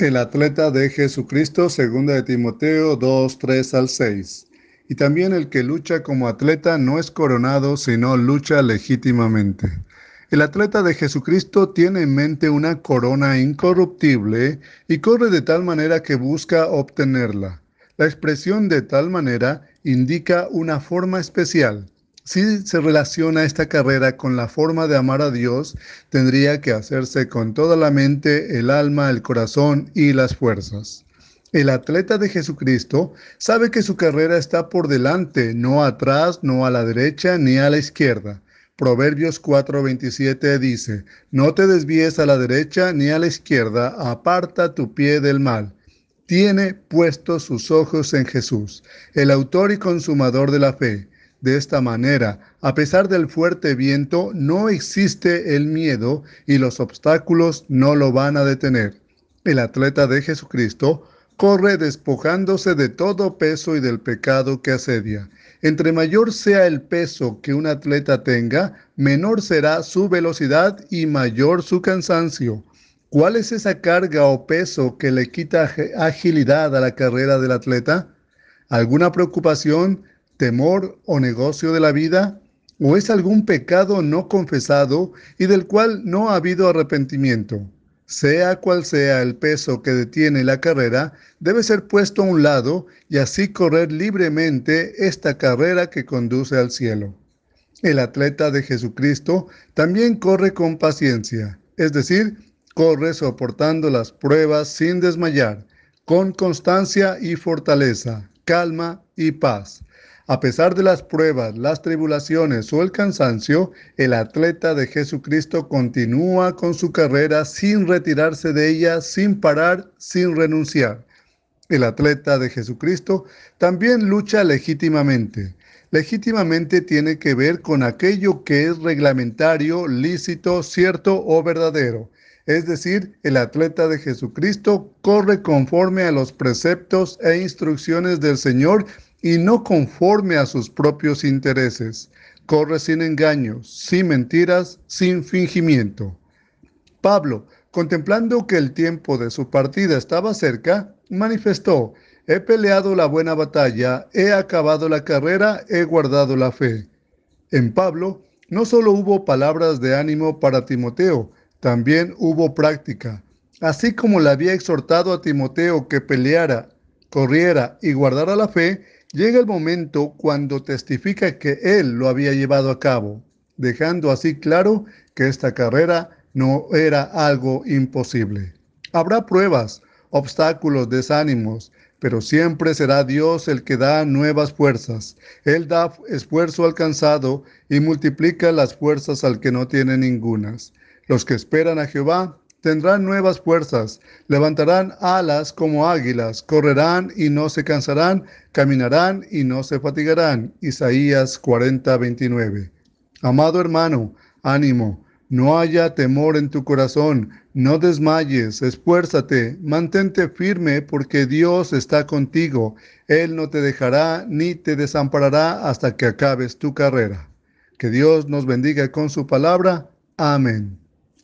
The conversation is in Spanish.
El atleta de Jesucristo, segunda de Timoteo 2, 3 al 6. Y también el que lucha como atleta no es coronado, sino lucha legítimamente. El atleta de Jesucristo tiene en mente una corona incorruptible y corre de tal manera que busca obtenerla. La expresión de tal manera indica una forma especial. Si se relaciona esta carrera con la forma de amar a Dios, tendría que hacerse con toda la mente, el alma, el corazón y las fuerzas. El atleta de Jesucristo sabe que su carrera está por delante, no atrás, no a la derecha ni a la izquierda. Proverbios 4:27 dice, No te desvíes a la derecha ni a la izquierda, aparta tu pie del mal. Tiene puestos sus ojos en Jesús, el autor y consumador de la fe. De esta manera, a pesar del fuerte viento, no existe el miedo y los obstáculos no lo van a detener. El atleta de Jesucristo corre despojándose de todo peso y del pecado que asedia. Entre mayor sea el peso que un atleta tenga, menor será su velocidad y mayor su cansancio. ¿Cuál es esa carga o peso que le quita agilidad a la carrera del atleta? ¿Alguna preocupación? Temor o negocio de la vida? ¿O es algún pecado no confesado y del cual no ha habido arrepentimiento? Sea cual sea el peso que detiene la carrera, debe ser puesto a un lado y así correr libremente esta carrera que conduce al cielo. El atleta de Jesucristo también corre con paciencia, es decir, corre soportando las pruebas sin desmayar, con constancia y fortaleza, calma y paz. A pesar de las pruebas, las tribulaciones o el cansancio, el atleta de Jesucristo continúa con su carrera sin retirarse de ella, sin parar, sin renunciar. El atleta de Jesucristo también lucha legítimamente. Legítimamente tiene que ver con aquello que es reglamentario, lícito, cierto o verdadero. Es decir, el atleta de Jesucristo corre conforme a los preceptos e instrucciones del Señor y no conforme a sus propios intereses. Corre sin engaños, sin mentiras, sin fingimiento. Pablo, contemplando que el tiempo de su partida estaba cerca, manifestó, he peleado la buena batalla, he acabado la carrera, he guardado la fe. En Pablo no solo hubo palabras de ánimo para Timoteo, también hubo práctica. Así como le había exhortado a Timoteo que peleara, corriera y guardara la fe, Llega el momento cuando testifica que él lo había llevado a cabo, dejando así claro que esta carrera no era algo imposible. Habrá pruebas, obstáculos, desánimos, pero siempre será Dios el que da nuevas fuerzas. Él da esfuerzo al cansado y multiplica las fuerzas al que no tiene ningunas. Los que esperan a Jehová tendrán nuevas fuerzas, levantarán alas como águilas, correrán y no se cansarán, caminarán y no se fatigarán. Isaías 40, 29. Amado hermano, ánimo, no haya temor en tu corazón, no desmayes, esfuérzate, mantente firme porque Dios está contigo. Él no te dejará ni te desamparará hasta que acabes tu carrera. Que Dios nos bendiga con su palabra. Amén.